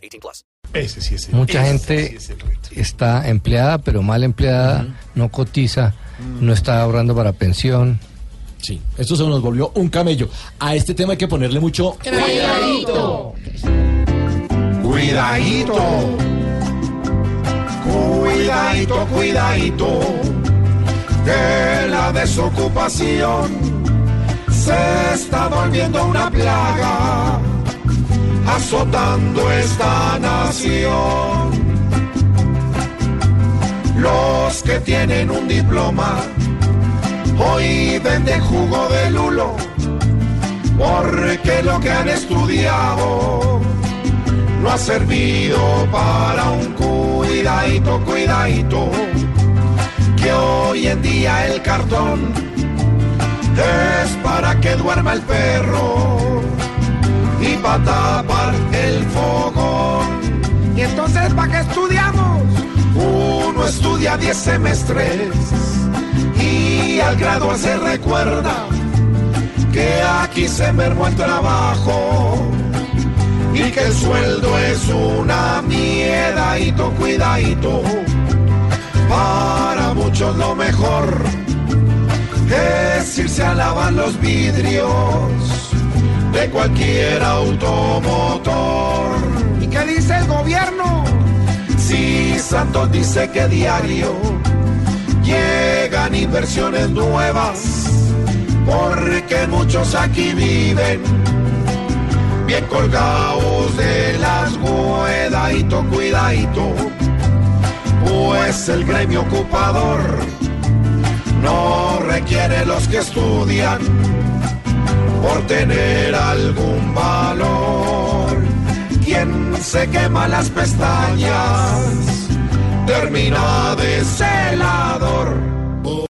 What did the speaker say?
18 plus. Ese sí es el- Mucha ese gente sí es el reto. está empleada, pero mal empleada, no cotiza, no está ahorrando para pensión. Sí, esto se nos volvió un camello. A este tema hay que ponerle mucho Cuidadito. Cuidadito, cuidadito. Que la desocupación se está volviendo una plaga, azotando esta nación. Los que tienen un diploma hoy venden jugo de lulo, porque lo que han estudiado no ha servido para un cuidadito, cuidadito, que hoy en día el cartón es para que duerma el perro y para tapar el fogón. ¿Y entonces para qué estudiamos? Uno estudia 10 semestres y al graduarse recuerda que aquí se mermó el trabajo y que el sueldo es una miedadito, cuidadito. Para muchos lo mejor es irse a lavar los vidrios de cualquier automotor. ¿Y qué dice el gobierno? Si Santos dice que diario llegan inversiones nuevas, porque muchos aquí viven bien colgados de las cuidadito, cuidadito, pues el gremio ocupador no requiere los que estudian por tener algún valor. Quien se quema las pestañas termina de celador.